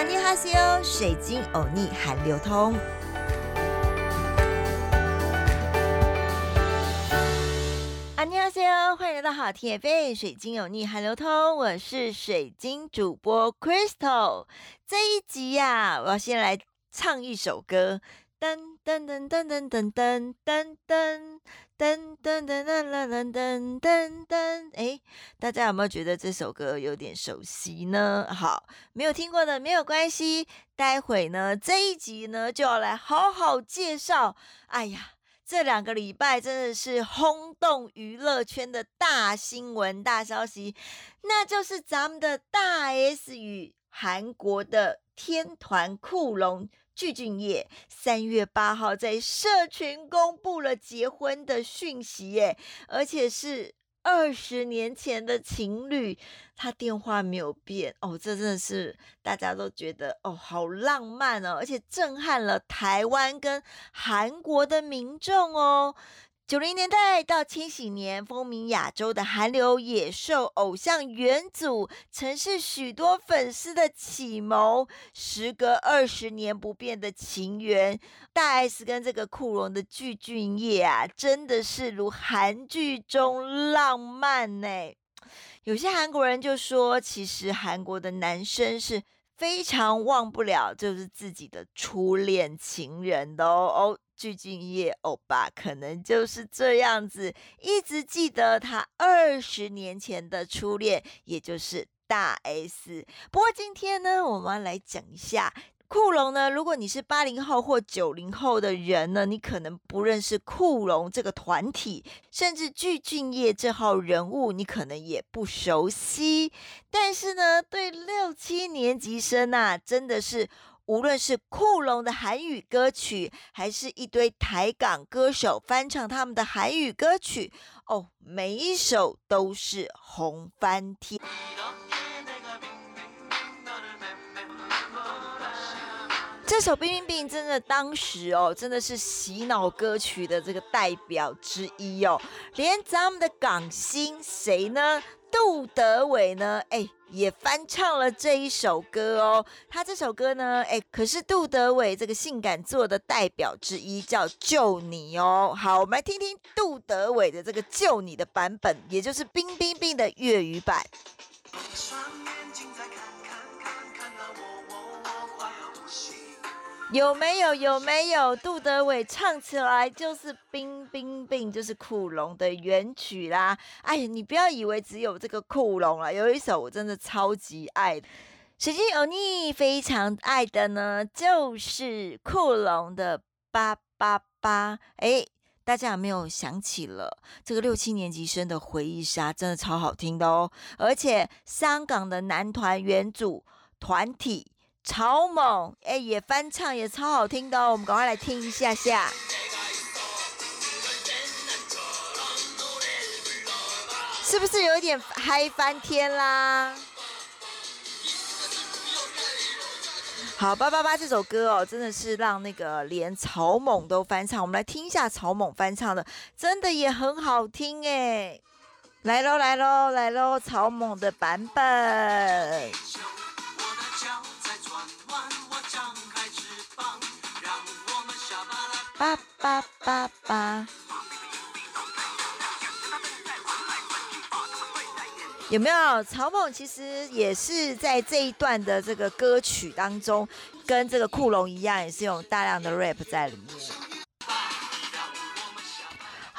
安妮哈西欧，水晶欧尼韩流通。安妮哈西欧，欢迎来到好听 FM，水晶欧尼韩流通，我是水晶主播 Crystal。这一集呀，我要先来唱一首歌。噔噔噔噔噔噔噔噔噔噔噔噔噔噔噔噔噔，哎，大家有没有觉得这首歌有点熟悉呢？好，没有听过的没有关系，待会呢这一集呢就要来好好介绍。哎呀，这两个礼拜真的是轰动娱乐圈的大新闻、大消息，那就是咱们的大 S 与韩国的天团酷龙。具俊晔三月八号在社群公布了结婚的讯息，耶，而且是二十年前的情侣，他电话没有变哦，这真的是大家都觉得哦，好浪漫哦，而且震撼了台湾跟韩国的民众哦。九零年代到千禧年，风靡亚洲的韩流野兽偶像元祖，曾是许多粉丝的启蒙。时隔二十年不变的情缘，大 S 跟这个酷龙的具俊晔啊，真的是如韩剧中浪漫呢。有些韩国人就说，其实韩国的男生是非常忘不了就是自己的初恋情人的哦。具俊晔欧巴可能就是这样子，一直记得他二十年前的初恋，也就是大 S。不过今天呢，我们来讲一下酷龙呢。如果你是八零后或九零后的人呢，你可能不认识酷龙这个团体，甚至具俊晔这号人物，你可能也不熟悉。但是呢，对六七年级生啊，真的是。无论是酷龙的韩语歌曲，还是一堆台港歌手翻唱他们的韩语歌曲，哦，每一首都是红翻天。这首《冰冰冰》真的当时哦，真的是洗脑歌曲的这个代表之一哦，连咱们的港星谁呢？杜德伟呢？哎，也翻唱了这一首歌哦。他这首歌呢，哎，可是杜德伟这个性感作的代表之一，叫《救你》哦。好，我们来听听杜德伟的这个《救你》的版本，也就是冰冰冰的粤语版。有没有？有没有？杜德伟唱起来就是《冰冰冰》，就是酷龙的原曲啦。哎，你不要以为只有这个酷龙了，有一首我真的超级爱，水晶欧尼非常爱的呢，就是酷龙的《八八八》。哎，大家有没有想起了这个六七年级生的回忆杀？真的超好听的哦，而且香港的男团原组团体。超猛哎，也翻唱也超好听的哦，我们赶快来听一下下，是不是有点嗨翻天啦？好，八八八这首歌哦，真的是让那个连曹猛都翻唱，我们来听一下曹猛翻唱的，真的也很好听哎，来喽来喽来喽，曹猛的版本。八八八八，有没有？曹猛其实也是在这一段的这个歌曲当中，跟这个库龙一样，也是有大量的 rap 在里面。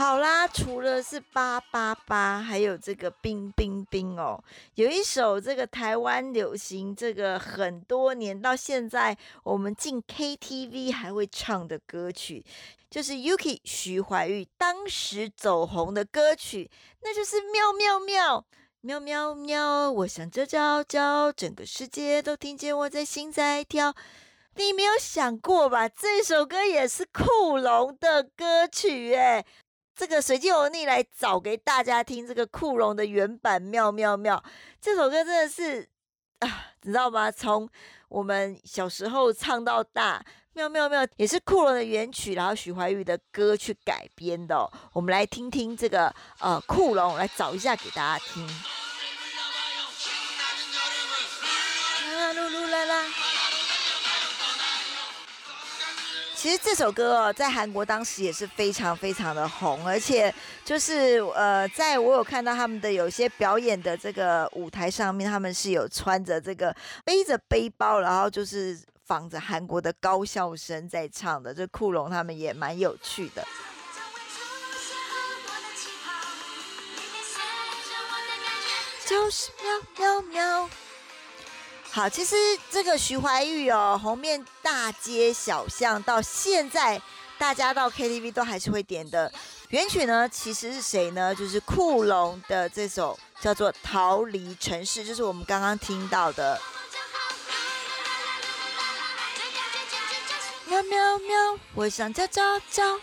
好啦，除了是八八八，还有这个冰冰冰哦，有一首这个台湾流行，这个很多年到现在，我们进 KTV 还会唱的歌曲，就是 Yuki 徐怀钰当时走红的歌曲，那就是喵喵喵喵喵喵，我想叫叫叫，整个世界都听见我在心在跳。你没有想过吧？这首歌也是酷龙的歌曲哎。这个随机欧尼来找给大家听，这个酷龙的原版妙妙妙，这首歌真的是啊，你知道吗？从我们小时候唱到大，妙妙妙也是酷龙的原曲，然后许怀玉的歌去改编的。我们来听听这个呃酷龙，来找一下给大家听。啦噜噜啦啦。其实这首歌哦，在韩国当时也是非常非常的红，而且就是呃，在我有看到他们的有些表演的这个舞台上面，他们是有穿着这个背着背包，然后就是仿着韩国的高校生在唱的。这库龙他们也蛮有趣的。就是喵喵喵。好，其实这个徐怀钰哦，红遍大街小巷，到现在大家到 KTV 都还是会点的。原曲呢，其实是谁呢？就是库龙的这首叫做《逃离城市》，就是我们刚刚听到的。喵喵喵，我想叫叫叫。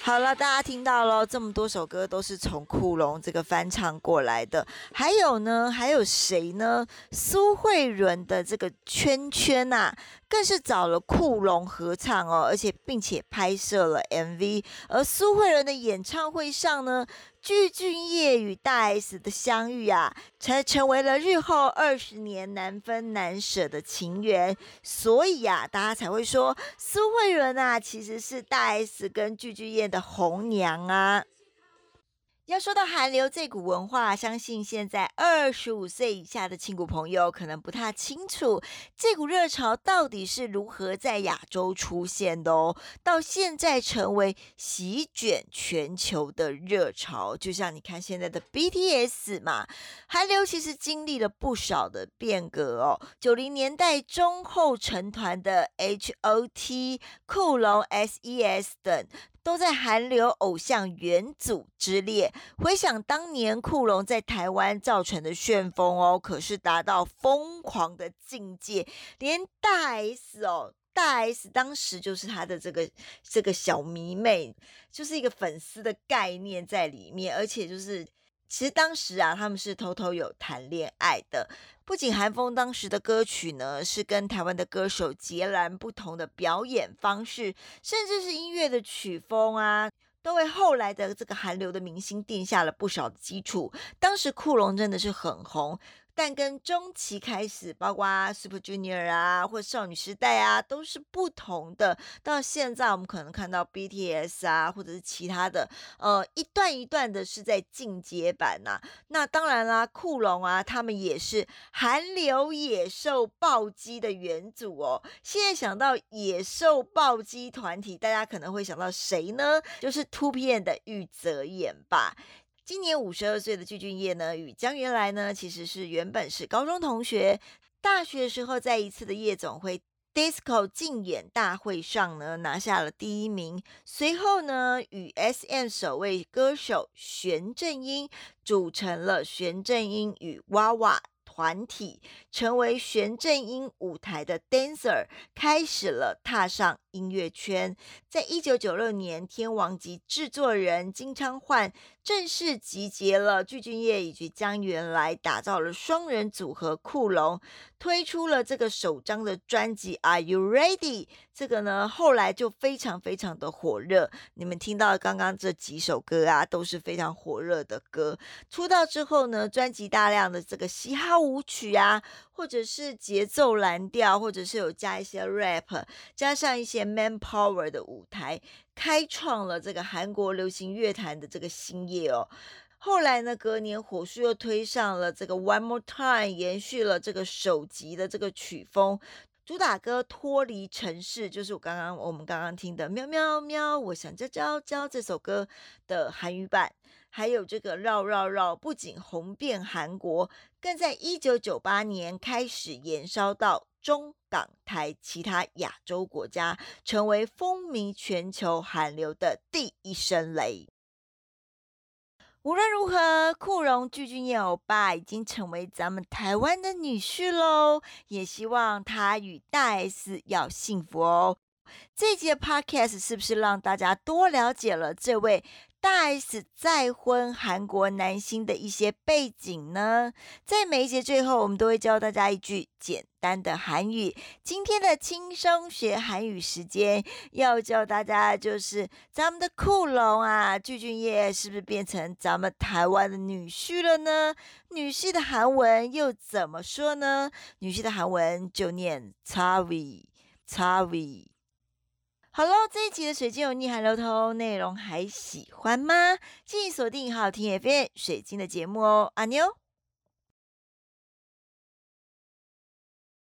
好了，大家听到了这么多首歌都是从库龙这个翻唱过来的。还有呢，还有谁呢？苏慧伦的这个《圈圈》呐，更是找了库龙合唱哦，而且并且拍摄了 MV。而苏慧伦的演唱会上呢。具俊晔与大 S 的相遇啊，才成为了日后二十年难分难舍的情缘。所以呀，大家才会说苏慧伦啊，其实是大 S 跟具俊晔的红娘啊。要说到韩流这股文化，相信现在二十五岁以下的亲骨朋友可能不太清楚，这股热潮到底是如何在亚洲出现的哦。到现在成为席卷全球的热潮，就像你看现在的 BTS 嘛，韩流其实经历了不少的变革哦。九零年代中后成团的 H.O.T、酷龙、S.E.S 等。都在韩流偶像元祖之列。回想当年库龙在台湾造成的旋风哦，可是达到疯狂的境界，连大 S 哦，大 S 当时就是他的这个这个小迷妹，就是一个粉丝的概念在里面，而且就是。其实当时啊，他们是偷偷有谈恋爱的。不仅韩风当时的歌曲呢，是跟台湾的歌手截然不同的表演方式，甚至是音乐的曲风啊，都为后来的这个韩流的明星定下了不少的基础。当时库隆真的是很红。但跟中期开始，包括 Super Junior 啊，或少女时代啊，都是不同的。到现在，我们可能看到 BTS 啊，或者是其他的，呃，一段一段的是在进阶版呐。那当然啦，酷龙啊，他们也是韩流野兽暴击的元祖哦。现在想到野兽暴击团体，大家可能会想到谁呢？就是 Two PM 的玉泽演吧。今年五十二岁的具俊晔呢，与江原来呢，其实是原本是高中同学。大学时候，在一次的夜总会 disco 竞演大会上呢，拿下了第一名。随后呢，与 SM 首位歌手玄正英组成了玄正英与娃娃。团体成为玄正英舞台的 dancer，开始了踏上音乐圈。在一九九六年，天王级制作人金昌焕正式集结了具俊晔以及江源来，打造了双人组合酷龙，推出了这个首张的专辑《Are You Ready》。这个呢，后来就非常非常的火热。你们听到刚刚这几首歌啊，都是非常火热的歌。出道之后呢，专辑大量的这个嘻哈舞曲啊，或者是节奏蓝调，或者是有加一些 rap，加上一些 man power 的舞舞台，开创了这个韩国流行乐坛的这个新业哦。后来呢，隔年火速又推上了这个 One More Time，延续了这个首集的这个曲风。主打歌《脱离城市》就是我刚刚我们刚刚听的《喵喵喵》，我想叫叫叫这首歌的韩语版，还有这个《绕绕绕》，不仅红遍韩国，更在一九九八年开始延烧到中港台其他亚洲国家，成为风靡全球韩流的第一声雷。无论如何，库荣巨俊业欧巴已经成为咱们台湾的女婿喽，也希望他与大 S 要幸福哦。这节 Podcast 是不是让大家多了解了这位？大 S 再婚韩国男星的一些背景呢，在每一节最后，我们都会教大家一句简单的韩语。今天的轻松学韩语时间，要教大家就是咱们的酷龙啊，具俊晔是不是变成咱们台湾的女婿了呢？女婿的韩文又怎么说呢？女婿的韩文就念 Chavi，Chavi。好喽，这一集的水晶有逆海流通内容还喜欢吗？记忆锁定好听 FM 水晶的节目哦，阿妞。